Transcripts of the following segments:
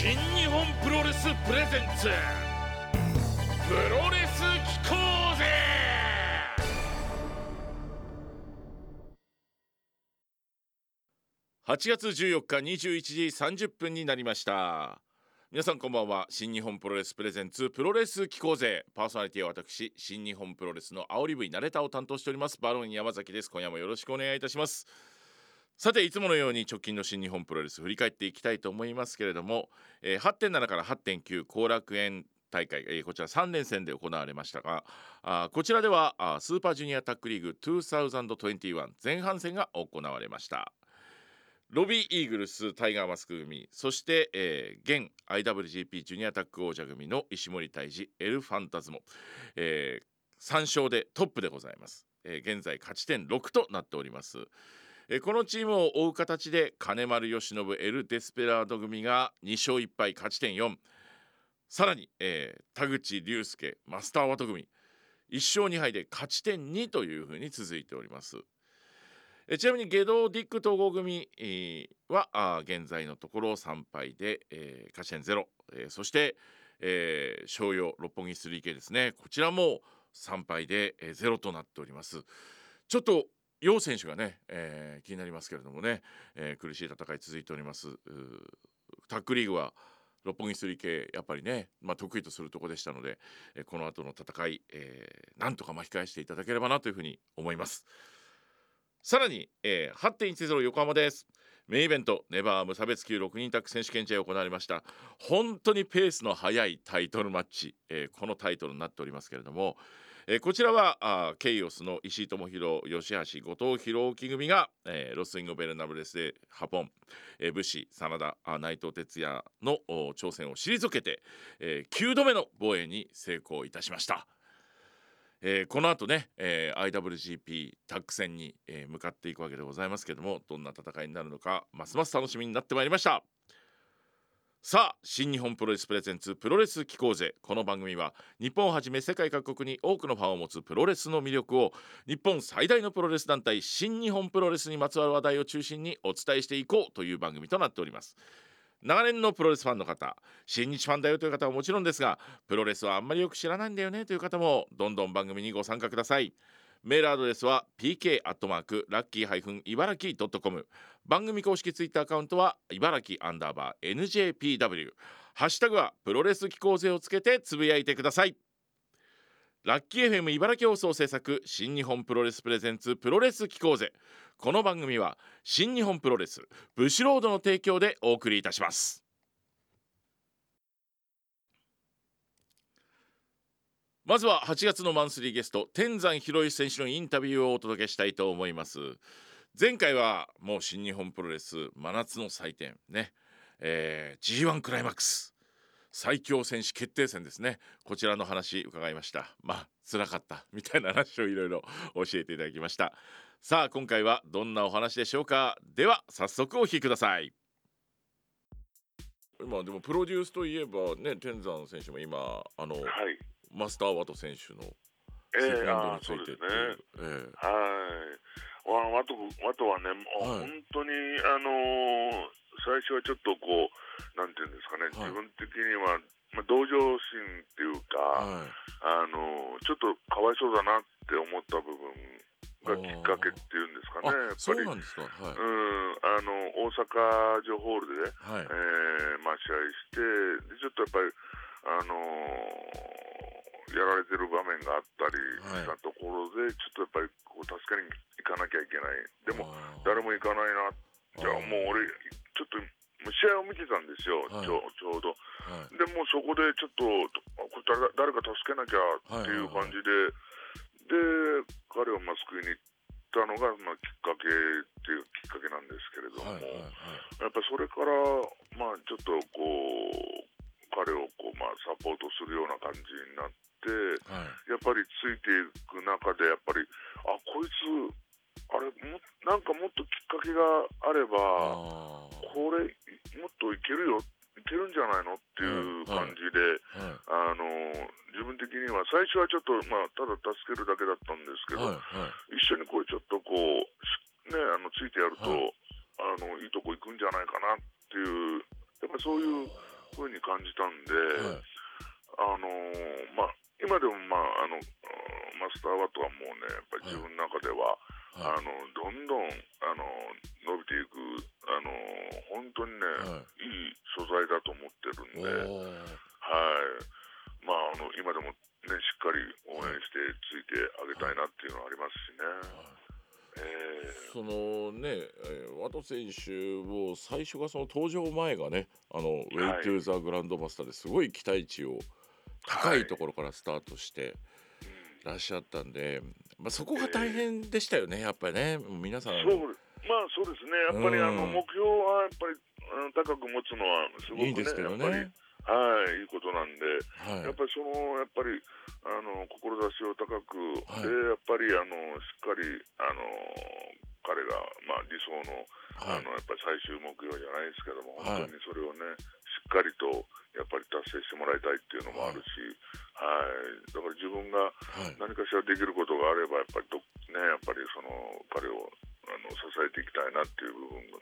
新日本プロレスプレゼンツ。プロレス機構ぜ。8月14日21時30分になりました。皆さんこんばんは。新日本プロレスプレゼンツ。プロレス機構勢パーソナリティは私新日本プロレスの煽り V ナレタを担当しております。バロン山崎です。今夜もよろしくお願いいたします。さていつものように直近の新日本プロレス振り返っていきたいと思いますけれども、えー、8.7から8.9後楽園大会、えー、こちら3連戦で行われましたがあこちらではあスーパージュニアタックリーグ2021前半戦が行われました。ロビーイーグルスタイガーマスク組そして、えー、現 IWGP ジュニアタック王者組の石森泰治エルファンタズモ、えー、3勝でトップでございます、えー、現在勝ち点6となっております。このチームを追う形で金丸義信エル・デスペラード組が2勝1敗勝ち点4さらに、えー、田口竜介マスターワト組。1勝2敗で勝ち点2というふうに続いております。ちなみに下道ディック統合組、は現在のところ3敗で、えー、勝ち点0、えー、そして、えー、商用六本木 3K ですね。こちらも3敗で、えー、0となっております。ちょっと楊選手がね、えー、気になりますけれどもね、えー、苦しい戦い続いております。タックリーグは六本木スリー系やっぱりね、まあ、得意とするとこでしたので、えー、この後の戦い、えー、なんとか巻き返していただければなというふうに思います。さらに、えー、8.10横浜です。メインイベントネバー無差別級6人タッグ選手権試合行われました。本当にペースの速いタイトルマッチ、えー、このタイトルになっておりますけれども、えー、こちらはあケイオスの石井智弘吉橋後藤弘樹組が、えー、ロスインゴベルナブレスでハポン、えー、武士真田内藤哲也の挑戦を退けて、えー、9度目の防衛に成功いたしました。えー、この後ね、えー、IWGP タッグ戦に、えー、向かっていくわけでございますけどもどんな戦いになるのかますます楽しみになってまいりました。さあ新日本プロレスプレゼンツプロレス機構ぜこの番組は日本をはじめ世界各国に多くのファンを持つプロレスの魅力を日本最大のプロレス団体新日本プロレスにまつわる話題を中心にお伝えしていこうという番組となっております。長年のプロレスファンの方新日ファンだよという方はもちろんですがプロレスはあんまりよく知らないんだよねという方もどんどん番組にご参加ください。メールアドレスは pk アットマークラッキーハイフン茨城ドットコム。番組公式ツイッターアカウントは茨城アンダーバー NJPW ハッシュタグはプロレス機構勢をつけてつぶやいてください。ラッキー FM 茨城放送制作新日本プロレスプレゼンツプロレス機構勢この番組は新日本プロレスブシロードの提供でお送りいたします。まずは8月のマンスリーゲスト天山博之選手のインタビューをお届けしたいと思います。前回はもう新日本プロレス真夏の祭典ね、えー、G1 クライマックス最強選手決定戦ですね。こちらの話伺いました。まあ辛かったみたいな話をいろいろ教えていただきました。さあ今回はどんなお話でしょうか？では早速お聞きください。まあでもプロデュースといえばね天山選手も今あの、はいマスター・ワト選手のセカンドについてって、えー、ね、えー、はいワトワトはね、はい、本当にあのー、最初はちょっとこうなんていうんですかね、はい、自分的には、まあ、同情心っていうか、はい、あのー、ちょっとかわいそうだなって思った部分がきっかけっていうんですかね、やっぱり、うんあの大阪城ホールで、はい。えーまあ、試合して、でちょっとやっぱり、あのーやられてる場面があったりしたところで、はい、ちょっとやっぱりこう助けに行かなきゃいけない。でも誰も行かないなじゃあもう俺ちょっと試合を見てたんですよ、はい、ちょちょうど、はい、でもそこでちょっとこれ誰か助けなきゃっていう感じで、で彼をまあ救いに行ったのが、まあ、きっかけっていうきっかけなんですけれども、やっぱそれからまあちょっとこう彼をこう、まあ、サポートするような感じになって。、はい、やっぱりついていく中でやっぱりあこいつあれもなんかもっときっかけがあればこれもっといけるよいけるんじゃないのっていう感じで、あの自分的には最初はちょっと、まあ、ただ助けるだけだったんですけど、一緒にこうちょっとこう、ね、あのついてやると、あのいいとこ行くんじゃないかなっていうやっぱりそういうふうに感じたんで、はい、だと思ってるんで、はい。まああの今でもねしっかり応援してついてあげたいなっていうのはありますしね。そのね、えー、ワト選手も最初がその登場前がねあの、ウェイトゥーザグランドマスターですごい期待値を高いところからスタートしてらっしゃったんで、まあ、そこが大変でしたよね、やっぱりね。皆さん。そうまあそうですね。やっぱり、あの目標はやっぱり高く持つのはすごく、ね、いいですけどね。はい、いいことなんで、はい、やっぱりそのやっぱりあの志を高く、はい、でやっぱりあのしっかりあの彼がまあ理想の、はい、あのやっぱり最終目標じゃないですけども、本当にそれをねしっかりとやっぱり達成してもらいたいっていうのもあるし、はい、だから自分が何かしらできることがあればやっぱりどねやっぱりその彼をあの支えていきたいなっていう部分が。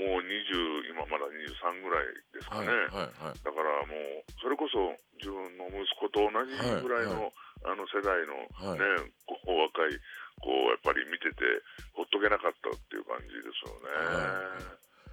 もう20今まだ23ぐらいですかね、はいはいはい、だからもうそれこそ自分の息子と同じぐらいの、はいはい、あの世代のね、はい、こう若いこうやっぱり見ててほっとけなかったっていう感じですよね。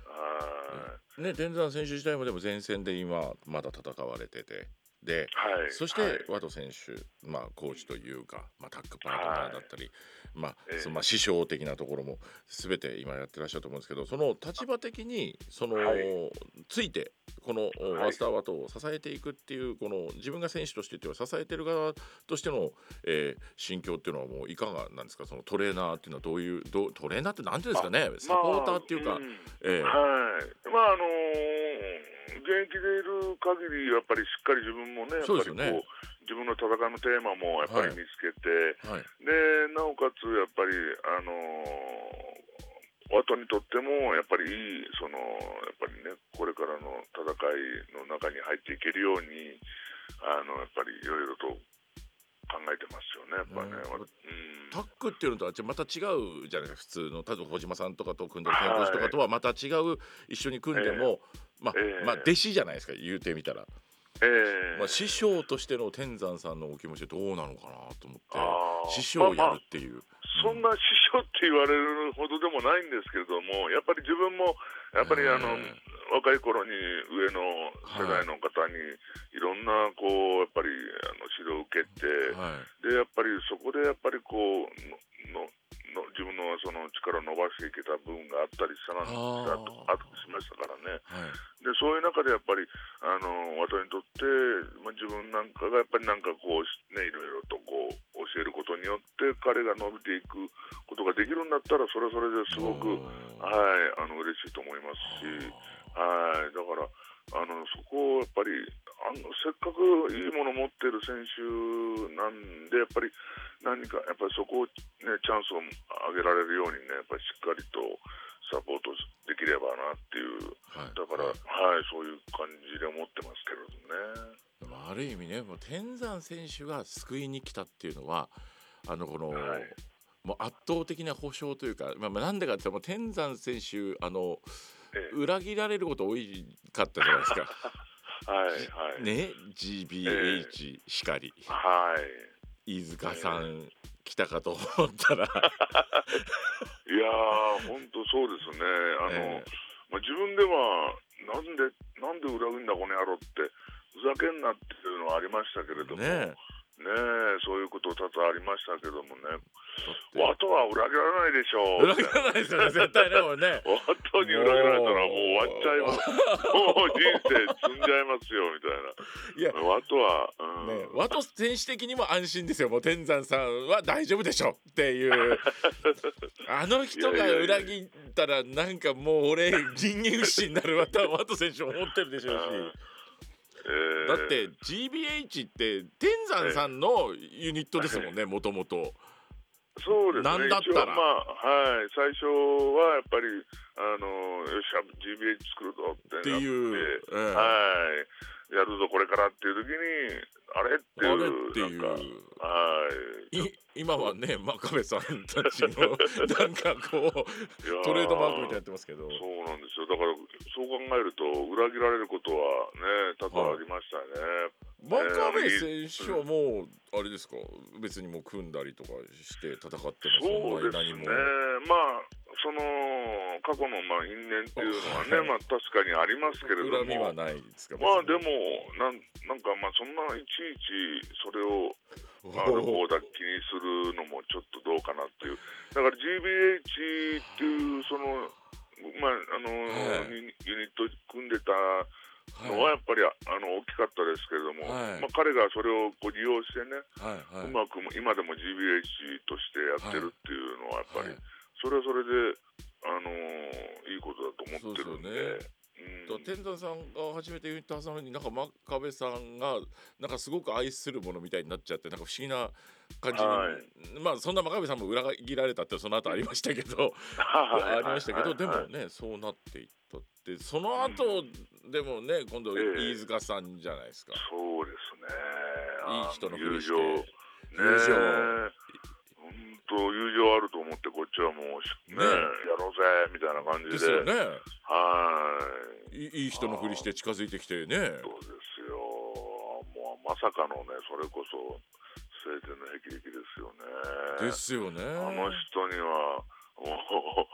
はい、ね、天山選手自体もでも前線で今まだ戦われててで、はい、そして、ワト選手、まあ、コーチというか、まあ、タッグパートナーだったり、まあ、えー、そのまあ師匠的なところも全て今やってらっしゃると思うんですけどその立場的にその、はい、ついてこのマスターワトを支えていくっていうこの自分が選手として支えてる側としての、えー、心境っていうのはもういかがなんですか？そのトレーナーっていうのはどういうどトレーナーって何ていうんですかね？サポーターっていうか、まあうん、えー、はい。まああのー現役でいる限りやっぱりしっかり自分もねやっぱりこう、ね、自分の戦いのテーマもやっぱり見つけて、はい。はい、でなおかつやっぱりあのー、ワトにとってもやっぱりいいそのやっぱりねこれからの戦いの中に入っていけるようにあのやっぱりいろいろと考えてますよね、やっぱね、うん、タックっていうのとはまた違うじゃないですか普通の例えば小島さんとかと組んでる健康師とかとはまた違う一緒に組んでも、まあ、えー、まあ弟子じゃないですか言うてみたら。えー、まあ、師匠としての天山さんのお気持ちどうなのかなと思って師匠をやるっていう、まあまあ、そんな師匠って言われるほどでもないんですけれどもやっぱり自分もやっぱりあの、えー、若い頃に上の世代の方にいろんなこうやっぱりあの指導を受けて、はい、でやっぱりそこでやっぱりこうの力を伸ばしていけた部分があったりしたなあとしましたからね、はい、でそういう中でやっぱりあの私にとって、まあ、自分なんかがやっぱりなんかこうねいろいろとこう教えることによって彼が伸びていくことができるんだったらそれはそれですごくはいあの嬉しいと思いますしはいだからあのそこをやっぱりあのせっかくいいものを持ってる選手なんでやっぱり何かやっぱりそこを、ね、チャンスを上げられるようにねやっぱりしっかりとサポートできればなっていう、はい、だから、はい、そういう感じで思ってますけれどね。ある意味ねもう天山選手が救いに来たっていうのはあのこの、はい、もう圧倒的な保証というか、まあ、なんでかって言ったら天山選手あの、ええ、裏切られること多いかったじゃないですか。はいはい。ね GBH しかり。はい。飯塚さん、来たかと思ったらいやー本当そうですね。あの、えー、まあ自分ではなんでなんで裏切んだこの野郎ってふざけんなっていうのはありましたけれども。ねねそういうこと多々ありましたけどもね。ワトは裏切らないでしょう。裏切らないですよね、絶対ね、これね。ワトに裏切られたらもう終わっちゃいます。もう人生積んじゃいますよ、みたいな。いや、ワトは、うん、ね、ワト選手的にも安心ですよ。もう天山さんは大丈夫でしょっていう。あの人が裏切ったら、なんかもう俺、人間不信になるワト選手も思ってるでしょうし。だって GBH って天山さんのユニットですもんねもともと。そうですね。なんだったら。まあ、はい。最初はやっぱり、あの、よし、GBH 作るぞってっていう、えー、はい。やるぞ、これからっていう時に、あれっていう。あれっていう。はい。今はね、真壁さんたちの、なんかこう、トレードマークみたいになってますけど。そうなんですよ。だから、そう考えると、裏切られることはね、部選手はもう、あれですか？別にもう組んだりとかして戦ってもそうですねまあその過去のまあ因縁っていうのはね、まあ確かにありますけれども、恨みはないですか？まあでもなんなんかまあそんないちいちそれをある方だ気にするのもちょっとどうかなっていう。だから GBH っていうそのまああの、はい、ユニット組んでたのはやっぱりあの大きかったですけれども、はい、まあ、彼がそれをこう利用してね、はいはい、うまく今でも GBH としてやってるっていうのはやっぱり、それはそれで、あのー、いいことだと思ってるんで。うん、天山さんが初めて言ったのになんか真壁さんがなんかすごく愛するものみたいになっちゃってなんか不思議な感じに、はい、まあそんな真壁さんも裏切られたってその後ありましたけどありましたけど、でもねそうなっていったってその後、うん、でもね今度飯塚さんじゃないですか、そうですね。いい人のふりして。友情、ね、と友情あると思ってこっちはもうね、ね、やろうぜみたいな感じで。ですよね。はい。いい人のふりして近づいてきてね。そうですよ。もうまさかのねそれこそ晴天の霹靂ですよね。ですよね。あの人にはもう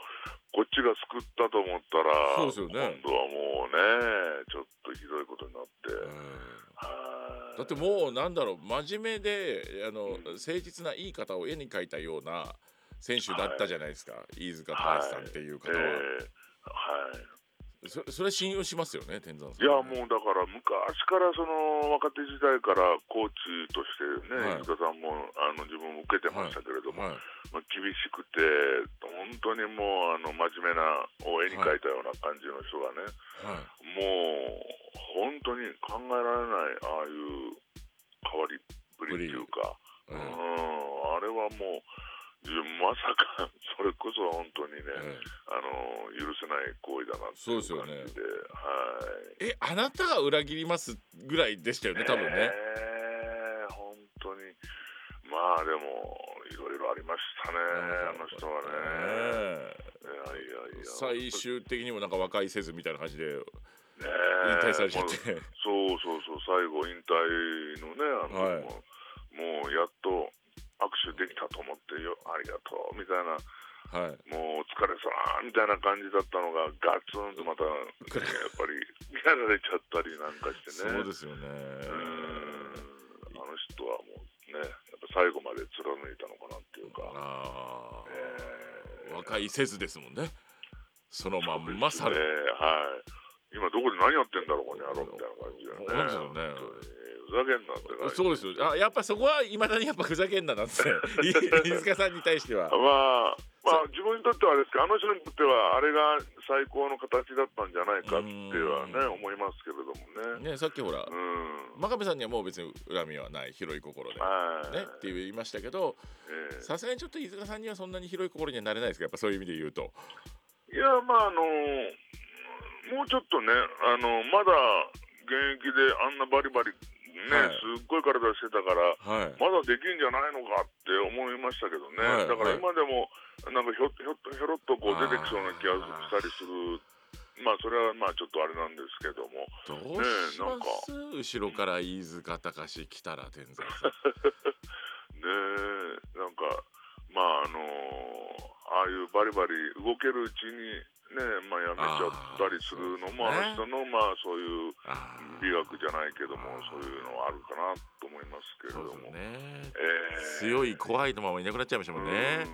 こっちが救ったと思ったらそうですよ、ね、今度はもうねちょっだってもうなんだろう真面目であの、うん、誠実ないい方を絵に描いたような選手だったじゃないですか、はい、飯塚大さんっていう方は。はい、えーはい。そそれ信用しますよね、天山さん、いや、もうだから、昔からその若手時代からコーチとしてね、はい、飯塚さんもあの自分も受けてましたけれども、はい。はい、まあ、厳しくて、本当にもうあの真面目な、を絵に描いたような感じの人がね、もう本当に考えられない、ああいう変わりっぷりっていうか、うん、あれはもう。まさかそれこそ本当にね、ええ、あの許せない行為だなっていう感じでそうですよね。はい。えあなたが裏切りますぐらいでしたよね多分ね。えー、本当に。まあでもいろいろありましたねあの人はね、いやいやいや。最終的にもなんか和解せずみたいな感じで引退されちゃって、そうそうそう最後引退のねあの、はい、もうやっと握手できたと思ってよありがとうみたいな、はい、もうお疲れさみたいな感じだったのがガツンとまた、ね、やっぱりやられちゃったりなんかしてね。そうですよね。あの人はもうねやっぱ最後まで貫いたのかなっていうか。あ、えー、和解せずですもんね。そのまんまされ、ね、はい今どこで何やってんだろうこの野郎みたいな感じでね。そうですよね。ふざけんなってそうですあやっぱそこはいまだにやっぱふざけんななって 飯塚さんに対しては。まあまあ自分にとってはですけどあの人にとってはあれが最高の形だったんじゃないかってはね思いますけれどもね。ねさっきほら、うん、真壁さんにはもう別に恨みはない広い心で、ね、って言いましたけどさすがにちょっと飯塚さんにはそんなに広い心にはなれないですかやっぱそういう意味で言うと。いやまああのもうちょっとねあのまだ現役であんなバリバリね、はい、すっごい体してたから、はい、まだできんじゃないのかって思いましたけどね、はい、だから今でもなんかひょひょひょろっとこう出てきそうな気がしたりする。まあそれはまあちょっとあれなんですけども。どうします、ね、後ろから飯塚隆来たら天才さん。ねえなんかまああのー、ああいうバリバリ動けるうちにねまあ、やめちゃったりするのもあの人のまあそういう美学じゃないけどもそういうのはあるかなと思いますけれども、ね。えー、強い怖いのままいなくなっちゃいましたもんね。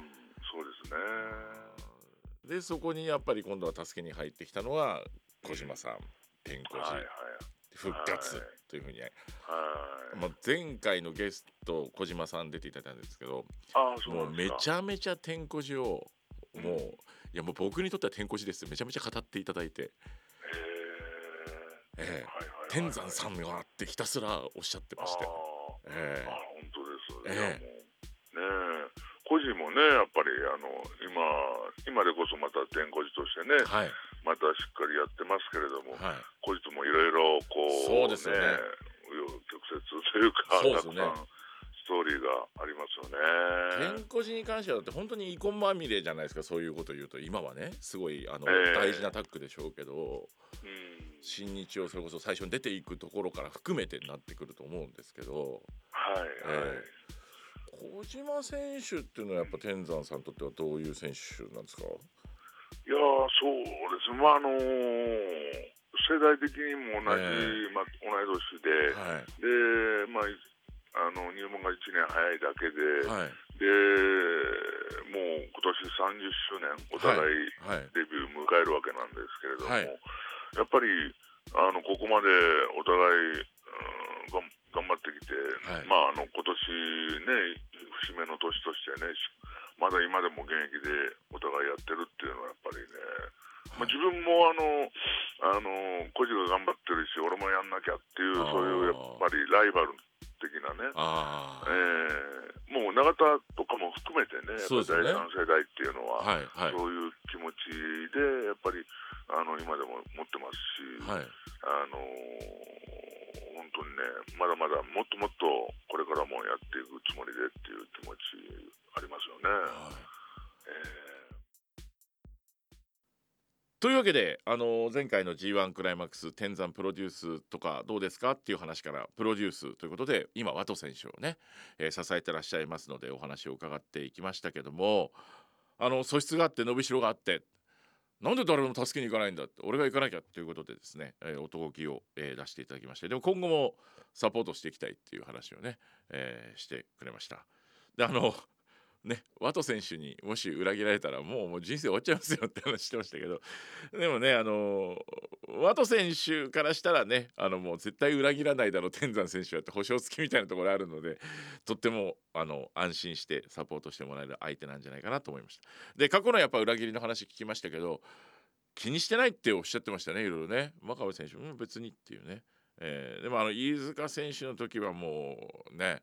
そうですね。でそこにやっぱり今度は助けに入ってきたのは小島さん天候寺、はいはい、復活というふうに、はい。まあ、前回のゲスト小島さん出ていただいたんですけどもうめちゃめちゃ天候寺をもう、いやもう僕にとっては天候寺ですめちゃめちゃ語っていただいて。ええ。天山さんがってひたすらおっしゃってまして。えー、あ本当です。ええ。ー、ね個人もねやっぱりあの今今でこそまた天候寺としてね、はい、またしっかりやってますけれども、はい、個人もいろいろこうそうですよね。紆余曲折というかそうですね。ストーリーがありますよね。健康寺に関してはだって本当に遺恨まみれじゃないですかそういうこと言うと今はね。すごいあの、えー、大事なタッグでしょうけど、うん。新日をそれこそ最初に出ていくところから含めてになってくると思うんですけど、はいはい。えー、小島選手っていうのはやっぱ天山さんにとってはどういう選手なんですか？いやそうですまああのー世代的にも同じ、えー、まあ、同い年で、はい、で、まあ、あの入門が1年早いだけで、はい、でもう今年30周年、お互いデビュー迎えるわけなんですけれども、はい、やっぱりあのここまでお互い、うん、頑張ってきて、まあ、あの今年ね、節目の年としてね、まだ今でも現役でお互いやってるっていうのはやっぱりね、まあ、自分もあのあの孤児が頑張ってるし俺もやんなきゃっていうそういうやっぱりライバル的なね、えー、もう永田とかも含めてねやっぱ第三世代っていうのは、はいはい、そういう気持ちでやっぱりあの今でも持ってますし、はい、あの本当にねまだまだもっともっとこれからもやっていくつもりでっていう気持ちありますよね。はいというわけで、あの前回の G1 クライマックス天山プロデュースとかどうですかっていう話からプロデュースということで今ワト選手をね、えー、支えてらっしゃいますのでお話を伺っていきましたけどもあの素質があって伸びしろがあってなんで誰も助けに行かないんだって俺が行かなきゃということでですね、えー、男気を、えー、出していただきましてでも今後もサポートしていきたいっていう話をね、えー、してくれました。であのね、ワト選手にもし裏切られたらもうもう人生終わっちゃいますよって話してましたけど。でもねあのワト選手からしたらねあのもう絶対裏切らないだろう天山選手はって保証付きみたいなところあるのでとってもあの安心してサポートしてもらえる相手なんじゃないかなと思いました。で過去のやっぱ裏切りの話聞きましたけど気にしてないっておっしゃってましたねいろいろね。真壁選手も別にっていうね、えー、でもあの飯塚選手の時はもうね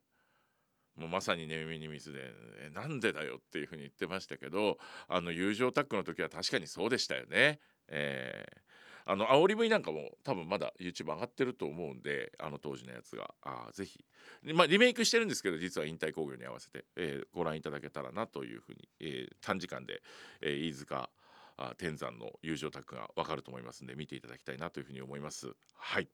もうまさに寝耳に水で「なんでだよ」っていうふうに言ってましたけどあの友情タッグの時は確かにそうでしたよね。えー、あの煽り V なんかも多分まだ YouTube 上がってると思うんであの当時のやつが。あぜひ、まあ、リメイクしてるんですけど実は引退興行に合わせて、えー、ご覧いただけたらなというふうに、えー、短時間で、えー、飯塚あ天山の友情タッグが分かると思いますんで見ていただきたいなというふうに思います。はい。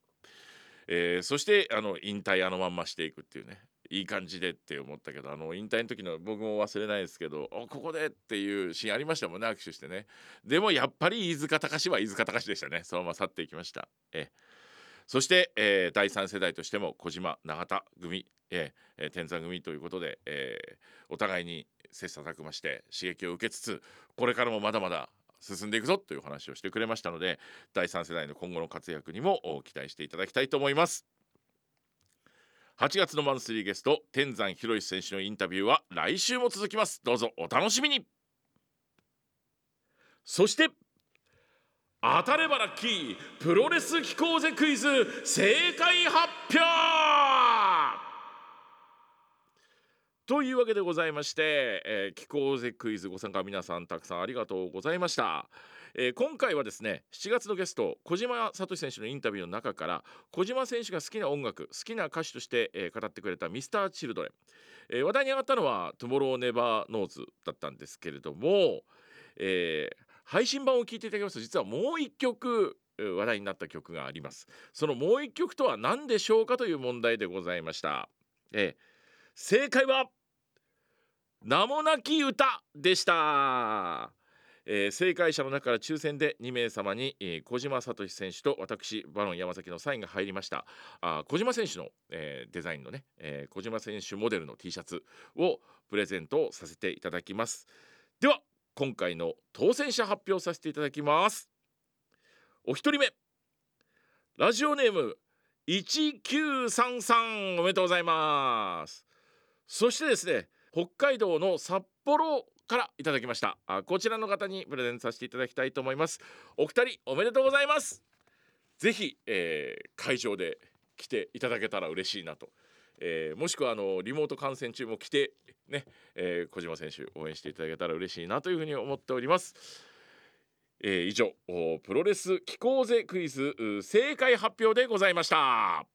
えー、そしてあの引退あのまんましていくっていうね。いい感じでって思ったけどあの引退の時の僕も忘れないですけど「ここで!」っていうシーンありましたもんね握手してね。でもやっぱり飯塚隆は飯塚隆でしたね。そのまま去っていきました。えそして、えー、第3世代としても小島永田組、えー、天山組ということで、えー、お互いに切磋琢磨して刺激を受けつつこれからもまだまだ進んでいくぞという話をしてくれましたので第3世代の今後の活躍にも期待していただきたいと思います。8月のマンスリーゲスト天山博選手のインタビューは来週も続きます。どうぞお楽しみに。そして当たればラッキープロレス聴こうぜクイズ正解発表というわけでございまして、えー、聴こうぜクイズご参加皆さんたくさんありがとうございました、えー、今回はですね7月のゲスト小島聡選手のインタビューの中から小島選手が好きな音楽好きな歌手として、えー、語ってくれた Mr.Children、えー、話題に上がったのは「 Tomorrow never knows だったんですけれども、えー、配信版を聞いていただきますと実はもう一曲話題になった曲があります。そのもう一曲とは何でしょうかという問題でございました、えー、正解は名もなき歌でした。えー、正解者の中から抽選で2名様に、えー、小島聡選手と私バロン山崎のサインが入りました。あ小島選手の、えー、デザインのね、え小島選手モデルの T シャツをプレゼントさせていただきます。では今回の当選者発表させていただきます。お一人目。ラジオネーム1933おめでとうございます。そしてですね北海道の札幌からいただきました。あこちらの方にプレゼントさせていただきたいと思います。お二人おめでとうございます。ぜひ、えー、会場で来ていただけたら嬉しいなと、えー、もしくはあのリモート観戦中も来てね、えー、小島選手応援していただけたら嬉しいなというふうに思っております。えー、以上プロレス機構ぜクイズ正解発表でございました。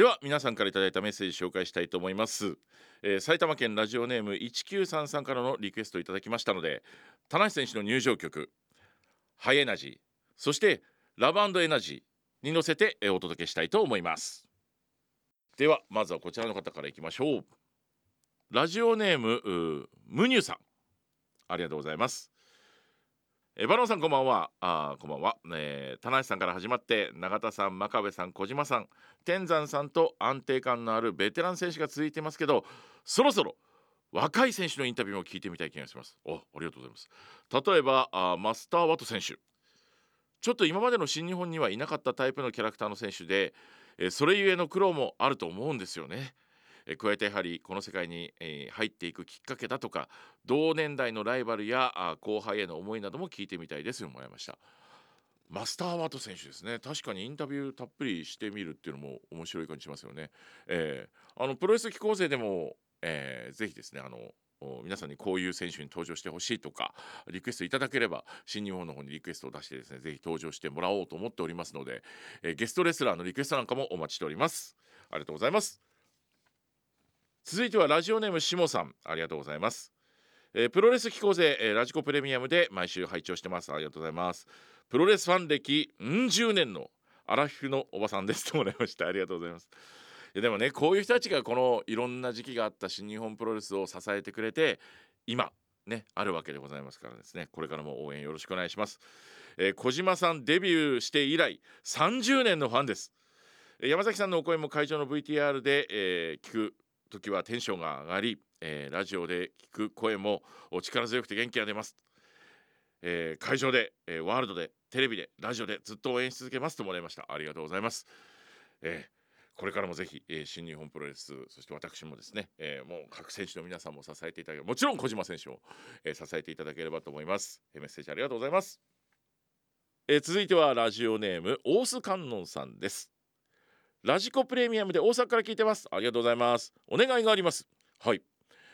では皆さんからいただいたメッセージ紹介したいと思います、えー、埼玉県ラジオネーム1933からのリクエストいただきましたので田無選手の入場曲ハイエナジーそしてラブエナジーに乗せてお届けしたいと思います。ではまずはこちらの方からいきましょう。ラジオネームムニュさん。ありがとうございます。えバロンさんこんばんは。あこんばんは、えー、田中さんから始まって永田さん真壁さん小島さん天山さんと安定感のあるベテラン選手が続いてますけどそろそろ若い選手のインタビューも聞いてみたい気がします。おありがとうございます。例えばあマスター・ワト選手。ちょっと今までの新日本にはいなかったタイプのキャラクターの選手で、えー、それゆえの苦労もあると思うんですよね。え加えてやはりこの世界に、え、入っていくきっかけだとか同年代のライバルやあ後輩への思いなども聞いてみたいですよもらいましたマスター・ワト選手ですね。確かにインタビューたっぷりしてみるっていうのも面白い感じしますよね、えー、あのプロレス機構生でも、えー、ぜひですねあの皆さんにこういう選手に登場してほしいとかリクエストいただければ新日本の方にリクエストを出してですねぜひ登場してもらおうと思っておりますので、えー、ゲストレスラーのリクエストなんかもお待ちしております。ありがとうございます。続いてはラジオネームしもさん。ありがとうございます、えー、プロレス機構勢、えー、ラジコプレミアムで毎週拝聴してます。ありがとうございます。プロレスファン歴うん十年のアラフィフのおばさんですともらいましたありがとうございます。いやでもねこういう人たちがこのいろんな時期があった新日本プロレスを支えてくれて今ねあるわけでございますからですね。これからも応援よろしくお願いします、えー、小島さんデビューして以来30年のファンです。山崎さんのお声も会場の VTR で、えー、聞く時はテンションが上がり、えー、ラジオで聞く声も力強くて元気が出ます、えー、会場で、えー、ワールドでテレビでラジオでずっと応援し続けます。ともらいました。ありがとうございます、えこれからもぜひ、え新日本プロレスそして私もですね、えもう各選手の皆さんも支えていただけもちろん小島選手を、え支えていただければと思います、えメッセージありがとうございます、え続いてはラジオネーム大須観音さんです。ラジコプレミアムで大阪から聞いてます。ありがとうございます。お願いがあります。はい。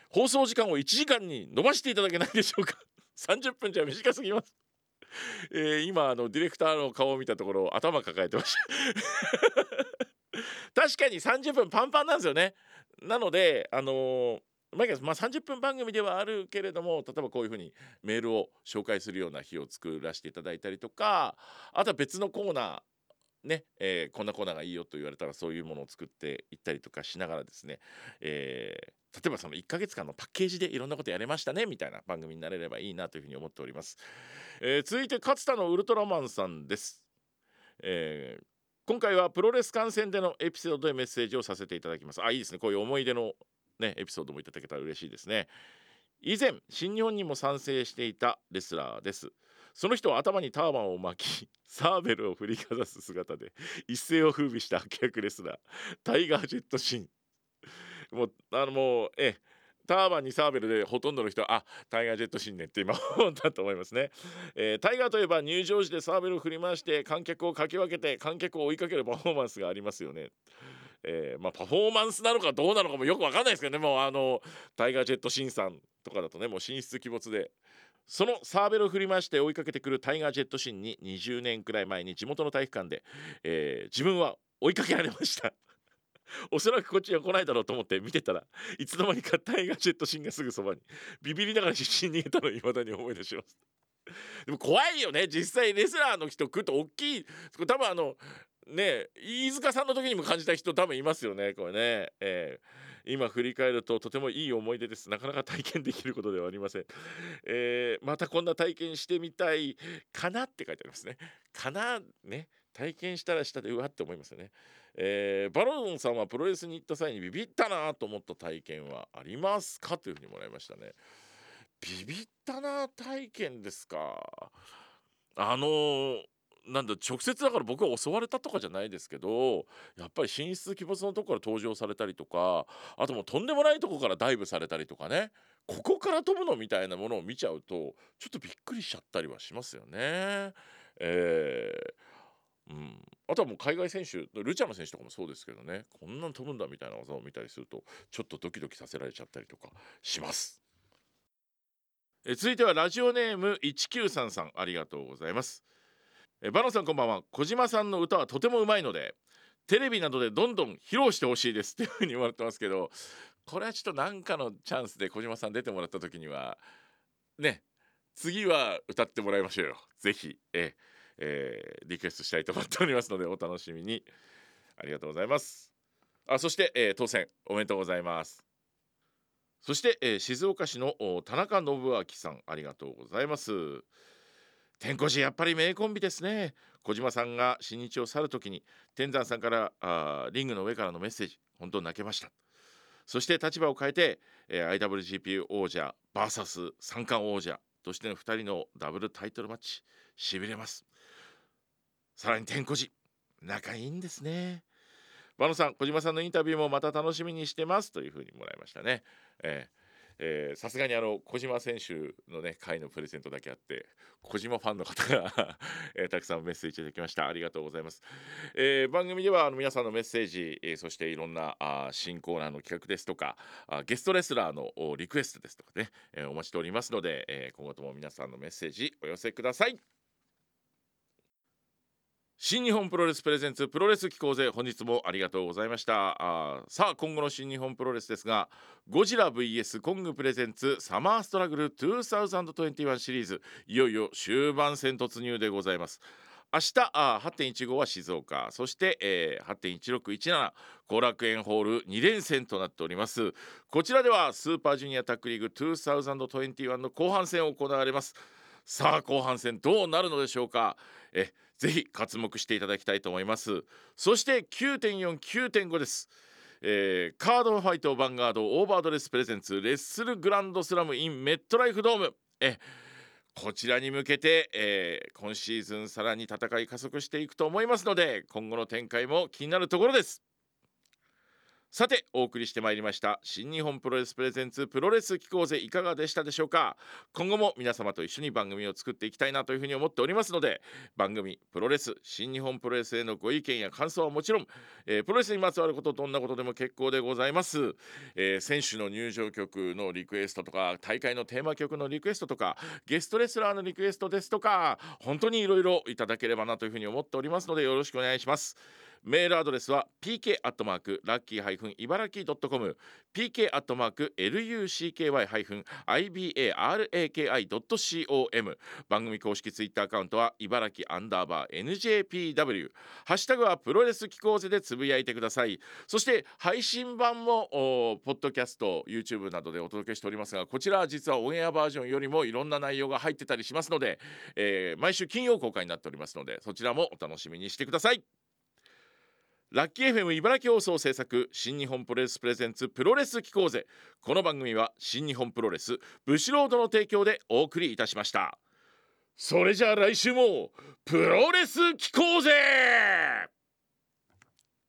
放送時間を1時間に伸ばしていただけないでしょうか。30分じゃ短すぎます。えー、今あのディレクターの顔を見たところ頭抱えてました。確かに30分パンパンなんですよね。なのであのーまあ、30分番組ではあるけれども例えばこういうふうにメールを紹介するような日を作らせていただいたりとかあとは別のコーナーね、えー、こんなコーナーがいいよと言われたらそういうものを作っていったりとかしながらですね、えー、例えばその1ヶ月間のパッケージでいろんなことやれましたねみたいな番組になれればいいなというふうに思っております、えー、続いて勝田のウルトラマンさんです、えー、今回はプロレス観戦でのエピソードでメッセージをさせていただきます。あいいですね。こういう思い出のねエピソードもいただけたら嬉しいですね。以前新日本にも参戦していたレスラーです。その人は頭にターバンを巻き サーベルを振りかざす姿で一世を風靡した悪役レスラータイガー・ジェット・シン。もうあのもうえターバンにサーベルでほとんどの人はあタイガー・ジェット・シンねって今思ったと思いますね、えー、タイガーといえば入場時でサーベルを振り回して観客をかき分けて観客を追いかけるパフォーマンスがありますよね。えー、まあ、パフォーマンスなのかどうなのかもよく分かんないですけどね。もうあのタイガー・ジェット・シンさんとかだとねもう神出鬼没でそのサーベルを振り回して追いかけてくるタイガージェットシンに20年くらい前に地元の体育館で、えー、自分は追いかけられました。おそらくこっちには来ないだろうと思って見てたらいつの間にかタイガージェットシンがすぐそばにビビりながら必死に逃げたのを未だに思い出します。でも怖いよね。実際レスラーの人来ると大きい。多分あのね飯塚さんの時にも感じた人多分いますよね。これね、えー今振り返るととてもいい思い出です。なかなか体験できることではありません、えー、またこんな体験してみたいかなって書いてありますね。かなね。体験したらしたでうわって思いますよね、えー、バロンさんはプロレスに行った際にビビったなと思った体験はありますかというふうにもらいましたね。ビビったな体験ですか。あのーなんだ直接だから僕は襲われたとかじゃないですけどやっぱり神出鬼没のとこから登場されたりとかあともうとんでもないとこからダイブされたりとかねここから飛ぶのみたいなものを見ちゃうとちょっとびっくりしちゃったりはしますよね。えー、うん、あとはもう海外選手ルチャの選手とかもそうですけどねこんなん飛ぶんだみたいな技を見たりするとちょっとドキドキさせられちゃったりとかします。え続いてはラジオネーム1933さんありがとうございます。えバノさんこんばんは。小島さんの歌はとてもうまいのでテレビなどでどんどん披露してほしいです。っていうふうに言われてますけどこれはちょっと何かのチャンスで小島さん出てもらった時にはね次は歌ってもらいましょうよ。ぜひええー、リクエストしたいと思っておりますのでお楽しみに。ありがとうございます。あそして、えー、当選おめでとうございます。そして、えー、静岡市の田中信明さんありがとうございます。天候寺やっぱり名コンビですね。小島さんが新日を去る時に天山さんからあリングの上からのメッセージ本当泣けました。そして立場を変えて、えー、IWGP 王者 VS 三冠王者としての2人のダブルタイトルマッチしびれます。さらに天候寺仲いいんですね。バ野さん小島さんのインタビューもまた楽しみにしてます。というふうにもらいましたね。えーさすがにあの小島選手のね回のプレゼントだけあって小島ファンの方が えー、たくさんメッセージいただきました。ありがとうございます、えー、番組ではあの皆さんのメッセージ、えー、そしていろんなあ新コーナーの企画ですとかあゲストレスラーのリクエストですとかね、えー、お待ちしておりますので、えー、今後とも皆さんのメッセージお寄せください。新日本プロレスプレゼンツプロレス機構勢本日もありがとうございました。あさあ今後の新日本プロレスですがゴジラ VS コングプレゼンツサマーストラグル2021シリーズいよいよ終盤戦突入でございます。明日あ8.15は静岡。そして、えー、8.1617後楽園ホール2連戦となっております。こちらではスーパージュニアタッグリーグ2021の後半戦を行われます。さあ後半戦どうなるのでしょうか。えぜひ刮目していただきたいと思います。そして9.49.5です。えー、カードファイトヴァンガード overDress presents Wrestle Grand Slam in メットライフドーム。えこちらに向けて、えー、今シーズンさらに戦い加速していくと思いますので今後の展開も気になるところです。さてお送りしてまいりました新日本プロレスプレゼンツプロレス機構ぜいかがでしたでしょうか？今後も皆様と一緒に番組を作っていきたいなというふうに思っておりますので番組プロレス新日本プロレスへのご意見や感想はもちろん、えー、プロレスにまつわることどんなことでも結構でございます、えー、選手の入場曲のリクエストとか大会のテーマ曲のリクエストとかゲストレスラーのリクエストですとか本当にいろいろいただければなというふうに思っておりますのでよろしくお願いします。メールアドレスは pk アットマークラッキーハイフン茨城ドットコム pk アットマーク lucky ハイフン ibaraki ドット com 番組公式ツイッターアカウントは茨城アンダーバー njpw ハッシュタグはプロレス機構ぜでつぶやいてください。そして配信版もポッドキャスト YouTube などでお届けしておりますがこちらは実はオンエアバージョンよりもいろんな内容が入ってたりしますので、えー、毎週金曜公開になっておりますのでそちらもお楽しみにしてください。ラッキー FM 茨城放送制作新日本プロレスプレゼンツプロレス機構ぜ。この番組は新日本プロレスブシロードの提供でお送りいたしました。それじゃあ来週もプロレス機構ぜ